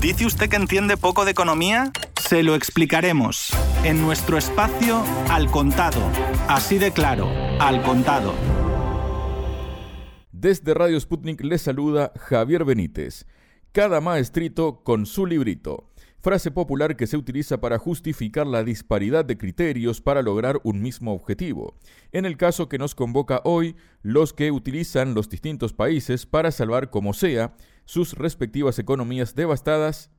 ¿Dice usted que entiende poco de economía? Se lo explicaremos en nuestro espacio Al Contado. Así de claro, Al Contado. Desde Radio Sputnik le saluda Javier Benítez. Cada maestrito con su librito. Frase popular que se utiliza para justificar la disparidad de criterios para lograr un mismo objetivo. En el caso que nos convoca hoy, los que utilizan los distintos países para salvar como sea sus respectivas economías devastadas,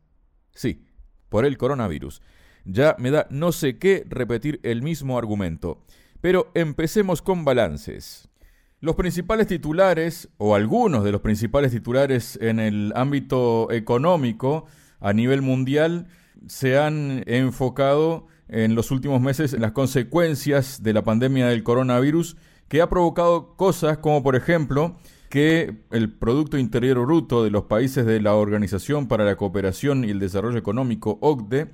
sí, por el coronavirus. Ya me da no sé qué repetir el mismo argumento. Pero empecemos con balances. Los principales titulares, o algunos de los principales titulares en el ámbito económico a nivel mundial, se han enfocado en los últimos meses en las consecuencias de la pandemia del coronavirus, que ha provocado cosas como, por ejemplo, que el Producto Interior Bruto de los países de la Organización para la Cooperación y el Desarrollo Económico, OCDE,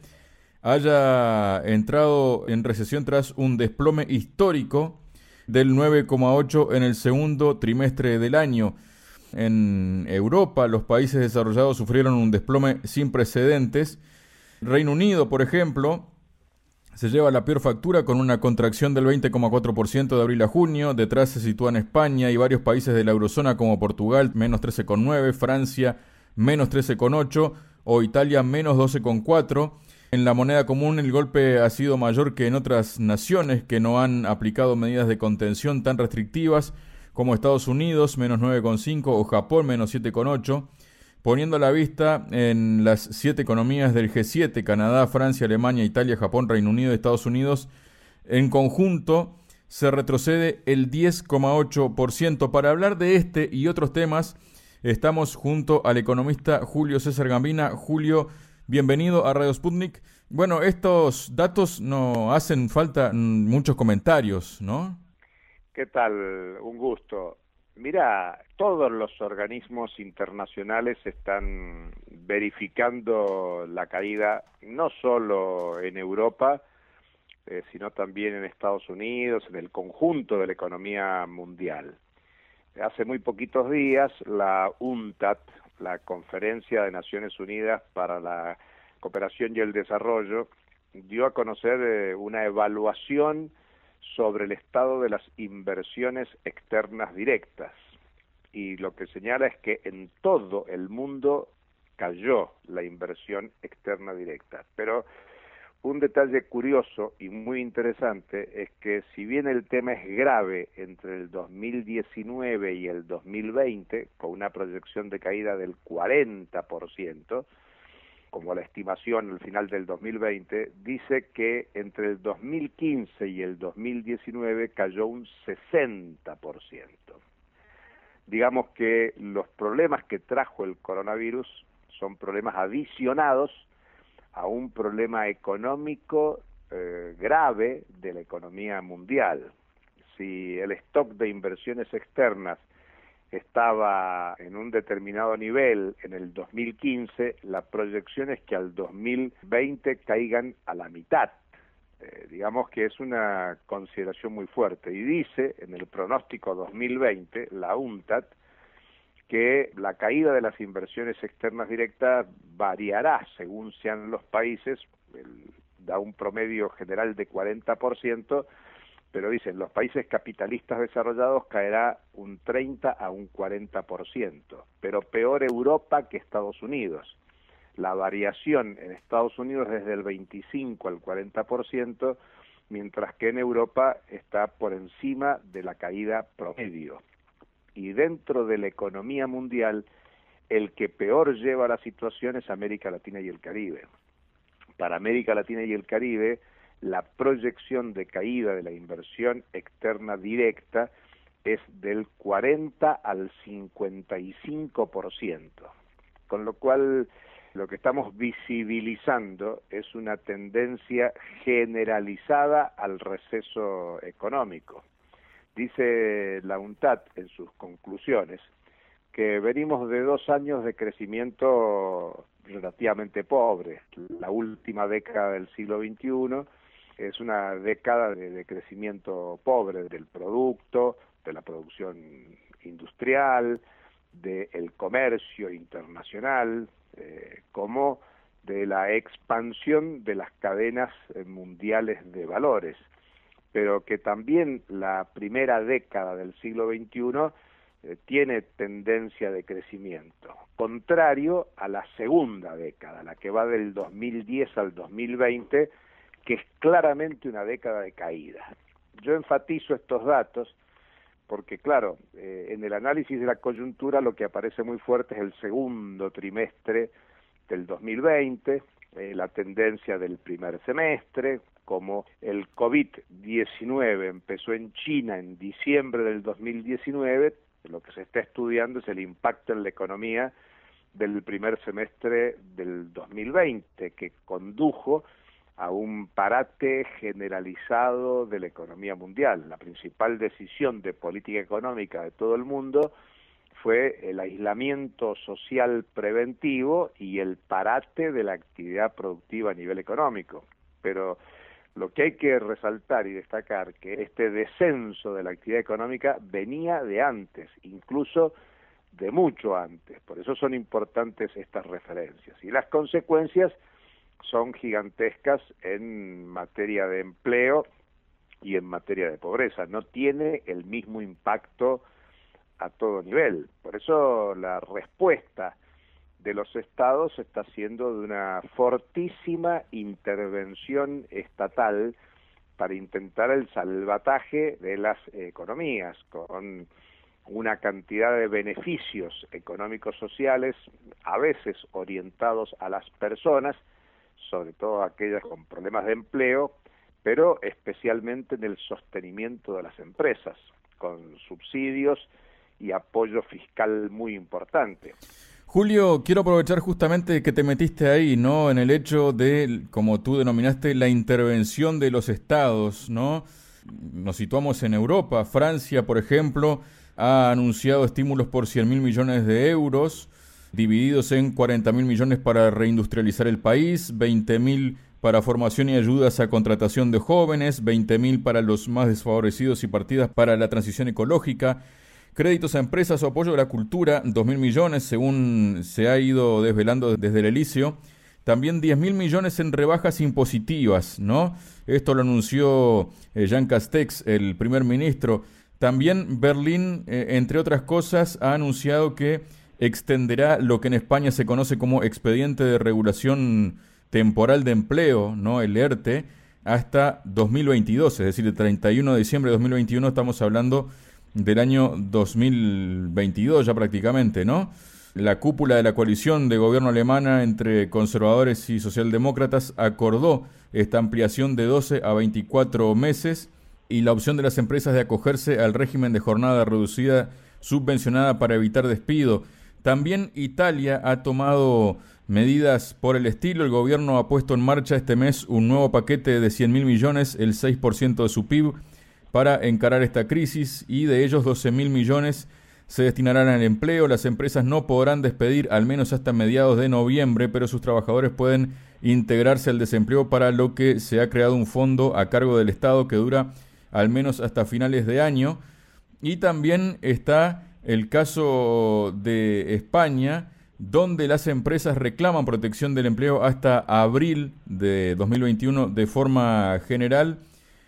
haya entrado en recesión tras un desplome histórico del 9,8 en el segundo trimestre del año. En Europa, los países desarrollados sufrieron un desplome sin precedentes. Reino Unido, por ejemplo, se lleva la peor factura con una contracción del 20,4% de abril a junio. Detrás se sitúan España y varios países de la eurozona como Portugal, menos 13,9, Francia, menos 13,8 o Italia, menos 12,4. En la moneda común el golpe ha sido mayor que en otras naciones que no han aplicado medidas de contención tan restrictivas como Estados Unidos, menos 9,5, o Japón, menos 7,8, poniendo la vista en las siete economías del G7, Canadá, Francia, Alemania, Italia, Japón, Reino Unido y Estados Unidos, en conjunto se retrocede el 10,8%. Para hablar de este y otros temas, estamos junto al economista Julio César Gambina. Julio, Bienvenido a Radio Sputnik. Bueno, estos datos no hacen falta muchos comentarios, ¿no? ¿Qué tal? Un gusto. Mira, todos los organismos internacionales están verificando la caída no solo en Europa, eh, sino también en Estados Unidos, en el conjunto de la economía mundial. Hace muy poquitos días la UNTAD, la Conferencia de Naciones Unidas para la Cooperación y el Desarrollo, dio a conocer eh, una evaluación sobre el estado de las inversiones externas directas. Y lo que señala es que en todo el mundo cayó la inversión externa directa. Pero un detalle curioso y muy interesante es que si bien el tema es grave entre el 2019 y el 2020, con una proyección de caída del 40%, como la estimación al final del 2020, dice que entre el 2015 y el 2019 cayó un 60%. Digamos que los problemas que trajo el coronavirus son problemas adicionados a un problema económico eh, grave de la economía mundial. Si el stock de inversiones externas estaba en un determinado nivel en el 2015, la proyección es que al 2020 caigan a la mitad. Eh, digamos que es una consideración muy fuerte. Y dice en el pronóstico 2020, la UNTAD, que la caída de las inversiones externas directas variará según sean los países, da un promedio general de 40%, pero dicen los países capitalistas desarrollados caerá un 30 a un 40%, pero peor Europa que Estados Unidos. La variación en Estados Unidos es del 25 al 40%, mientras que en Europa está por encima de la caída promedio y dentro de la economía mundial, el que peor lleva la situación es América Latina y el Caribe. Para América Latina y el Caribe, la proyección de caída de la inversión externa directa es del 40 al 55%, con lo cual lo que estamos visibilizando es una tendencia generalizada al receso económico. Dice la UNTAD en sus conclusiones que venimos de dos años de crecimiento relativamente pobre. La última década del siglo XXI es una década de, crecimiento pobre del producto, de la producción industrial, del comercio internacional, eh, como de la expansión de las cadenas eh, mundiales de valores, pero que también la primera década del siglo XXI eh, tiene tendencia de crecimiento, contrario a la segunda década, la que va del 2010 al 2020, que es claramente una década de caída. Yo enfatizo estos datos porque, claro, eh, en el análisis de la coyuntura lo que aparece muy fuerte es el segundo trimestre del 2020, eh, la tendencia del primer semestre, como el COVID-19 empezó en China en diciembre del 2019, lo que se está estudiando es el impacto en la economía del primer semestre del 2020, que condujo a un parate generalizado de la economía mundial. La principal decisión de política económica de todo el mundo fue el aislamiento social preventivo y el parate de la actividad productiva a nivel económico. Pero lo que hay que resaltar y destacar que este descenso de la actividad económica venía de antes, incluso de mucho antes. Por eso son importantes estas referencias. Y las consecuencias son gigantescas en materia de empleo y en materia de pobreza. No tiene el mismo impacto a todo nivel. Por eso la respuesta de los estados está siendo de una fortísima intervención estatal para intentar el salvataje de las economías con una cantidad de beneficios económicos sociales a veces orientados a las personas, sobre todo aquellas con problemas de empleo, pero especialmente en el sostenimiento de las empresas, con subsidios y apoyo fiscal muy importante. Julio, quiero aprovechar justamente que te metiste ahí, ¿no? En el hecho de, como tú denominaste, la intervención de los estados, ¿no? Nos situamos en Europa. Francia, por ejemplo, ha anunciado estímulos por 100 mil millones de euros, divididos en 40 mil millones para reindustrializar el país, 20 mil para formación y ayudas a contratación de jóvenes, 20 mil para los más desfavorecidos y partidas para la transición ecológica. Créditos a empresas o apoyo a la cultura, 2.000 millones, según se ha ido desvelando desde el Elicio. También 10.000 millones en rebajas impositivas, ¿no? Esto lo anunció eh, Jean Castex, el primer ministro. También Berlín, eh, entre otras cosas, ha anunciado que extenderá lo que en España se conoce como expediente de regulación temporal de empleo, ¿no? El ERTE, hasta 2022, es decir, el 31 de diciembre de 2021 estamos hablando del año 2022 ya prácticamente, ¿no? La cúpula de la coalición de gobierno alemana entre conservadores y socialdemócratas acordó esta ampliación de 12 a 24 meses y la opción de las empresas de acogerse al régimen de jornada reducida subvencionada para evitar despido. También Italia ha tomado medidas por el estilo. El gobierno ha puesto en marcha este mes un nuevo paquete de 100 mil millones, el 6% de su PIB, para encarar esta crisis y de ellos 12 mil millones se destinarán al empleo. Las empresas no podrán despedir al menos hasta mediados de noviembre, pero sus trabajadores pueden integrarse al desempleo para lo que se ha creado un fondo a cargo del Estado que dura al menos hasta finales de año. Y también está el caso de España, donde las empresas reclaman protección del empleo hasta abril de 2021 de forma general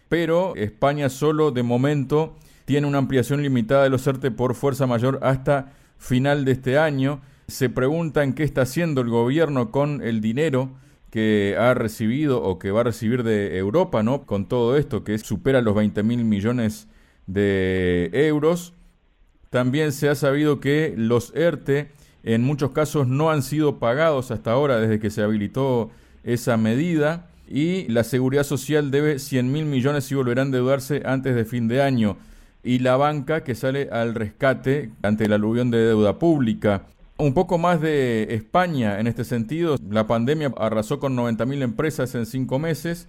pero España solo de momento tiene una ampliación limitada de los ERTE por fuerza mayor hasta final de este año. Se preguntan qué está haciendo el gobierno con el dinero que ha recibido o que va a recibir de Europa, ¿no? Con todo esto que supera los 20 mil millones de euros. También se ha sabido que los ERTE en muchos casos no han sido pagados hasta ahora desde que se habilitó esa medida y la Seguridad Social debe 100 mil millones y volverán a endeudarse antes de fin de año. Y la banca que sale al rescate ante la aluvión de deuda pública. Un poco más de España en este sentido. La pandemia arrasó con 90 mil empresas en cinco meses.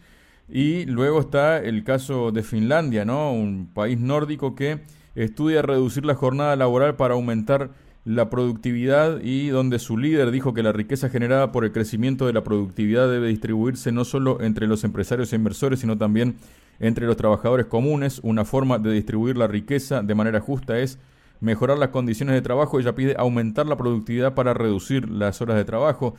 Y luego está el caso de Finlandia, ¿no? Un país nórdico que estudia reducir la jornada laboral para aumentar la productividad y donde su líder dijo que la riqueza generada por el crecimiento de la productividad debe distribuirse no solo entre los empresarios e inversores, sino también entre los trabajadores comunes. Una forma de distribuir la riqueza de manera justa es mejorar las condiciones de trabajo. Ella pide aumentar la productividad para reducir las horas de trabajo.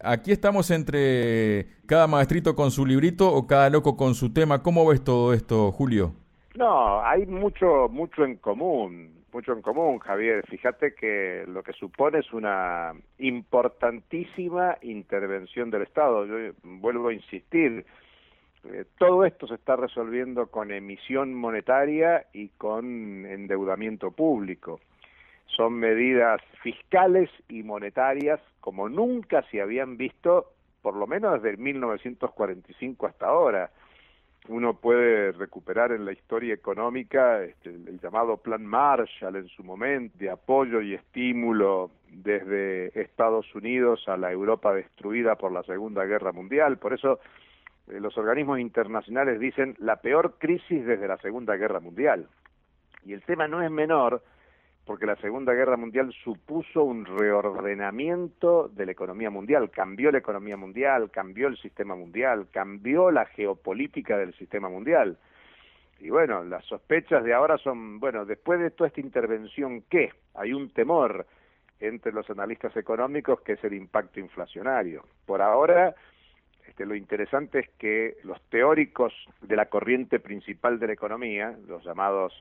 Aquí estamos entre cada maestrito con su librito o cada loco con su tema. ¿Cómo ves todo esto, Julio? No, hay mucho, mucho en común, mucho en común, Javier. Fíjate que lo que supone es una importantísima intervención del Estado. Yo vuelvo a insistir, eh, todo esto se está resolviendo con emisión monetaria y con endeudamiento público. Son medidas fiscales y monetarias como nunca se habían visto, por lo menos desde 1945 hasta ahora. Uno puede recuperar en la historia económica este, el llamado Plan Marshall en su momento, de apoyo y estímulo desde Estados Unidos a la Europa destruida por la Segunda Guerra Mundial. Por eso eh, los organismos internacionales dicen la peor crisis desde la Segunda Guerra Mundial. Y el tema no es menor porque la Segunda Guerra Mundial supuso un reordenamiento de la economía mundial, cambió la economía mundial, cambió el sistema mundial, cambió la geopolítica del sistema mundial. Y bueno, las sospechas de ahora son, bueno, después de toda esta intervención, ¿qué? Hay un temor entre los analistas económicos que es el impacto inflacionario. Por ahora, este, lo interesante es que los teóricos de la corriente principal de la economía, los llamados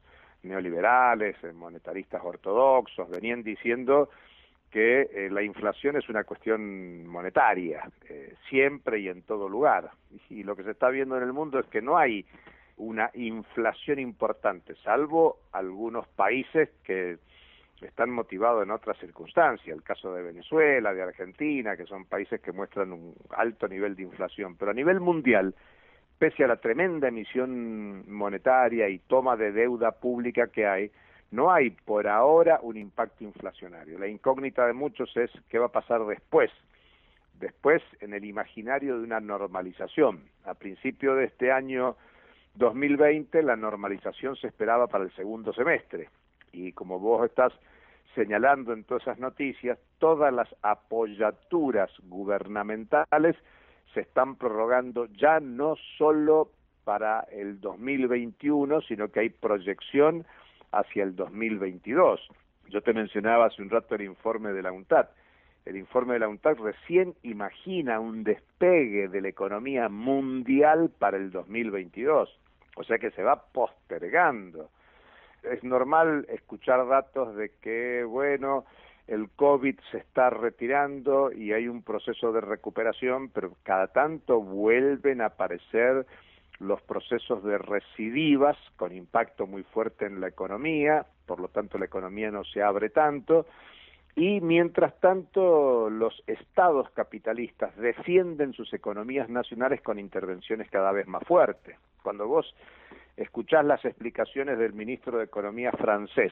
neoliberales, eh, monetaristas ortodoxos, venían diciendo que eh, la inflación es una cuestión monetaria, eh, siempre y en todo lugar. Y, lo que se está viendo en el mundo es que no hay una inflación importante, salvo algunos países que están motivados en otras circunstancias, el caso de Venezuela, de Argentina, que son países que muestran un alto nivel de inflación, pero a nivel mundial pese a la tremenda emisión monetaria y toma de deuda pública que hay, no hay por ahora un impacto inflacionario. La incógnita de muchos es qué va a pasar después, después en el imaginario de una normalización. A principio de este año 2020 la normalización se esperaba para el segundo semestre y como vos estás señalando en todas esas noticias, todas las apoyaturas gubernamentales se están prorrogando ya no solo para el 2021, sino que hay proyección hacia el 2022. Yo te mencionaba hace un rato el informe de la UNTAD. El informe de la UNTAD recién imagina un despegue de la economía mundial para el 2022, o sea que se va postergando. Es normal escuchar datos de que, bueno, el COVID se está retirando y hay un proceso de recuperación, pero cada tanto vuelven a aparecer los procesos de recidivas con impacto muy fuerte en la economía, por lo tanto la economía no se abre tanto, y mientras tanto los estados capitalistas defienden sus economías nacionales con intervenciones cada vez más fuertes. Cuando vos escuchás las explicaciones del ministro de Economía francés,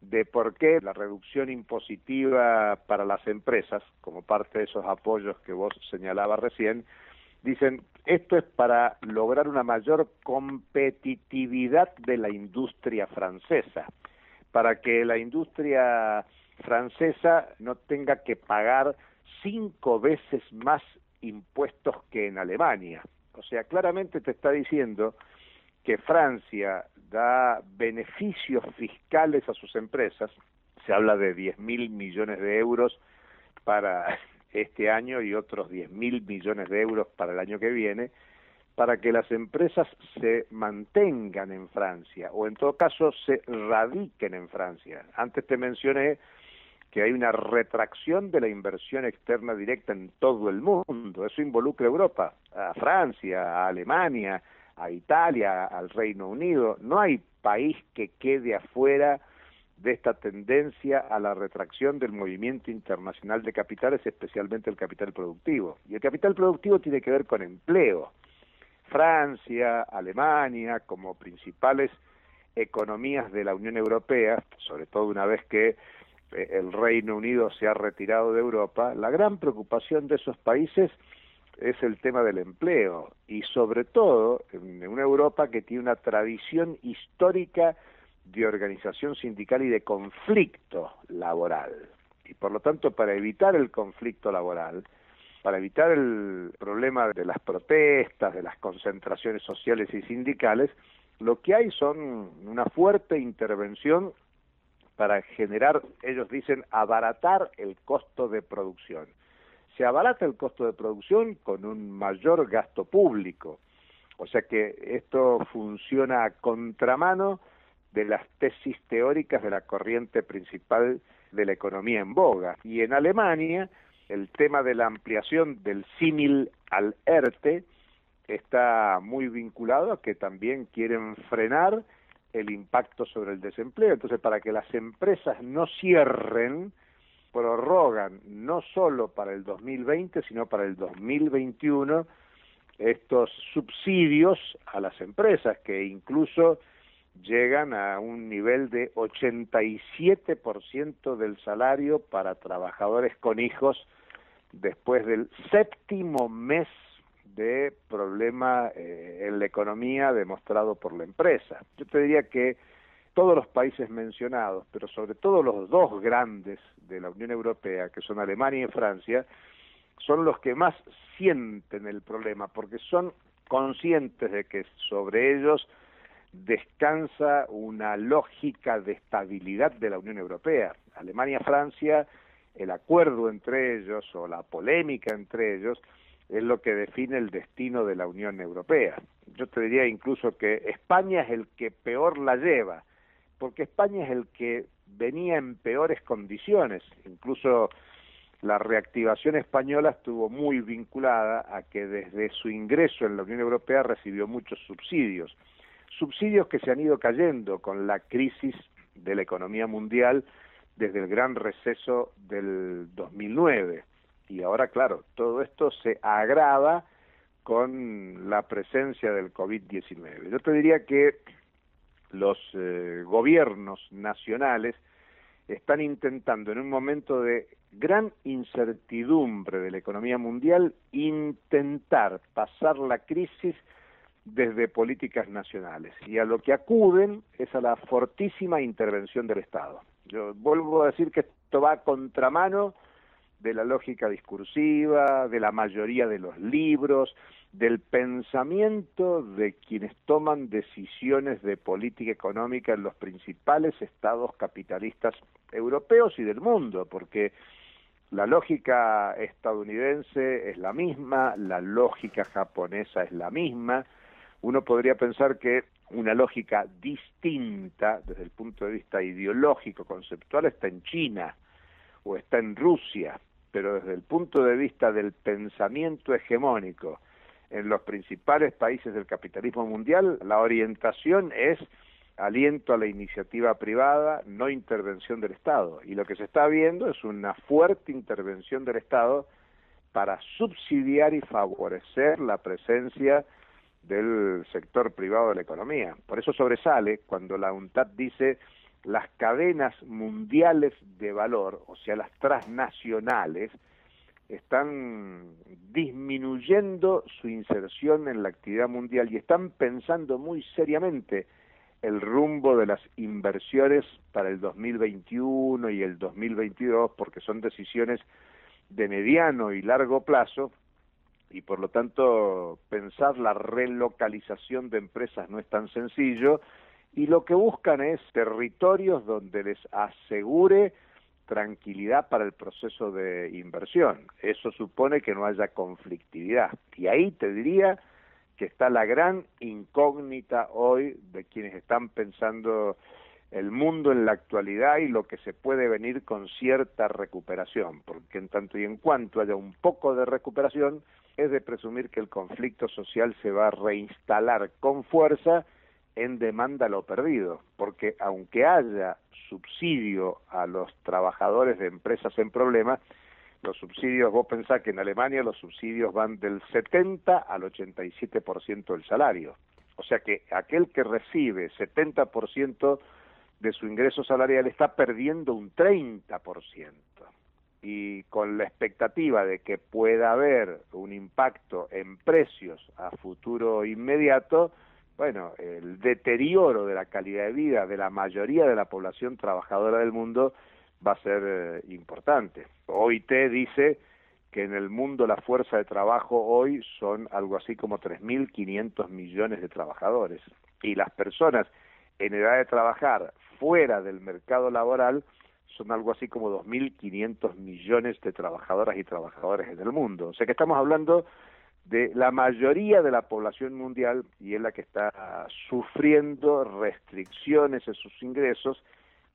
de por qué la reducción impositiva para las empresas, como parte de esos apoyos que vos señalabas recién, dicen, esto es para lograr una mayor competitividad de la industria francesa, para que la industria francesa no tenga que pagar cinco veces más impuestos que en Alemania. O sea, claramente te está diciendo que Francia da beneficios fiscales a sus empresas, se habla de 10 mil millones de euros para este año y otros 10 mil millones de euros para el año que viene, para que las empresas se mantengan en Francia o en todo caso se radiquen en Francia. Antes te mencioné que hay una retracción de la inversión externa directa en todo el mundo. Eso involucra a Europa, a Francia, a Alemania, a Italia, al Reino Unido. No hay país que quede afuera de esta tendencia a la retracción del movimiento internacional de capitales, especialmente el capital productivo. Y el capital productivo tiene que ver con empleo. Francia, Alemania, como principales economías de la Unión Europea, sobre todo una vez que eh, el Reino Unido se ha retirado de Europa, la gran preocupación de esos países es el tema del empleo y sobre todo en una Europa que tiene una tradición histórica de organización sindical y de conflicto laboral. Y por lo tanto, para evitar el conflicto laboral, para evitar el problema de las protestas, de las concentraciones sociales y sindicales, lo que hay son una fuerte intervención para generar, ellos dicen, abaratar el costo de producción se abarata el costo de producción con un mayor gasto público. O sea que esto funciona a contramano de las tesis teóricas de la corriente principal de la economía en boga. Y en Alemania, el tema de la ampliación del símil al ERTE está muy vinculado a que también quieren frenar el impacto sobre el desempleo. Entonces, para que las empresas no cierren, prorrogan no solo para el 2020, sino para el 2021 estos subsidios a las empresas que incluso llegan a un nivel de 87% del salario para trabajadores con hijos después del séptimo mes de problema eh, en la economía demostrado por la empresa. Yo te diría que todos los países mencionados, pero sobre todo los dos grandes de la Unión Europea, que son Alemania y Francia, son los que más sienten el problema, porque son conscientes de que sobre ellos descansa una lógica de estabilidad de la Unión Europea. Alemania-Francia, el acuerdo entre ellos o la polémica entre ellos es lo que define el destino de la Unión Europea. Yo te diría incluso que España es el que peor la lleva, porque España es el que venía en peores condiciones, incluso la reactivación española estuvo muy vinculada a que desde su ingreso en la Unión Europea recibió muchos subsidios, subsidios que se han ido cayendo con la crisis de la economía mundial desde el gran receso del 2009. Y ahora, claro, todo esto se agrava con la presencia del COVID-19. Yo te diría que los eh, gobiernos nacionales están intentando en un momento de gran incertidumbre de la economía mundial intentar pasar la crisis desde políticas nacionales y a lo que acuden es a la fortísima intervención del Estado. Yo vuelvo a decir que esto va a contramano de la lógica discursiva, de la mayoría de los libros, del pensamiento de quienes toman decisiones de política económica en los principales estados capitalistas europeos y del mundo, porque la lógica estadounidense es la misma, la lógica japonesa es la misma. Uno podría pensar que una lógica distinta desde el punto de vista ideológico, conceptual, está en China o está en Rusia, pero desde el punto de vista del pensamiento hegemónico en los principales países del capitalismo mundial, la orientación es aliento a la iniciativa privada, no intervención del Estado. Y lo que se está viendo es una fuerte intervención del Estado para subsidiar y favorecer la presencia del sector privado de la economía. Por eso sobresale cuando la UNTAD dice las cadenas mundiales de valor, o sea, las transnacionales, están disminuyendo su inserción en la actividad mundial y están pensando muy seriamente el rumbo de las inversiones para el 2021 y el 2022 porque son decisiones de mediano y largo plazo y por lo tanto pensar la relocalización de empresas no es tan sencillo y lo que buscan es territorios donde les asegure tranquilidad para el proceso de inversión. Eso supone que no haya conflictividad. Y ahí te diría que está la gran incógnita hoy de quienes están pensando el mundo en la actualidad y lo que se puede venir con cierta recuperación, porque en tanto y en cuanto haya un poco de recuperación, es de presumir que el conflicto social se va a reinstalar con fuerza en demanda lo perdido, porque aunque haya subsidio a los trabajadores de empresas en problemas, los subsidios, vos pensás que en Alemania los subsidios van del 70 al 87% del salario. O sea que aquel que recibe 70% de su ingreso salarial está perdiendo un 30%. Y con la expectativa de que pueda haber un impacto en precios a futuro inmediato, bueno, el deterioro de la calidad de vida de la mayoría de la población trabajadora del mundo va a ser eh, importante. OIT dice que en el mundo la fuerza de trabajo hoy son algo así como 3.500 millones de trabajadores y las personas en edad de trabajar fuera del mercado laboral son algo así como 2.500 millones de trabajadoras y trabajadores en el mundo. O sea que estamos hablando de la mayoría de la población mundial y es la que está sufriendo restricciones en sus ingresos,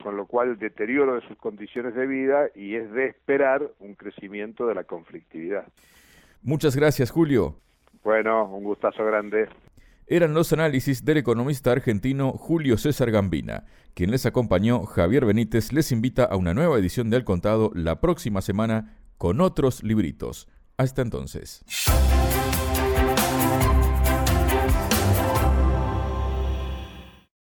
con lo cual el deterioro de sus condiciones de vida y es de esperar un crecimiento de la conflictividad. Muchas gracias, Julio. Bueno, un gustazo grande. Eran los análisis del economista argentino Julio César Gambina. Quien les acompañó, Javier Benítez, les invita a una nueva edición de Al Contado la próxima semana con otros libritos. Hasta entonces.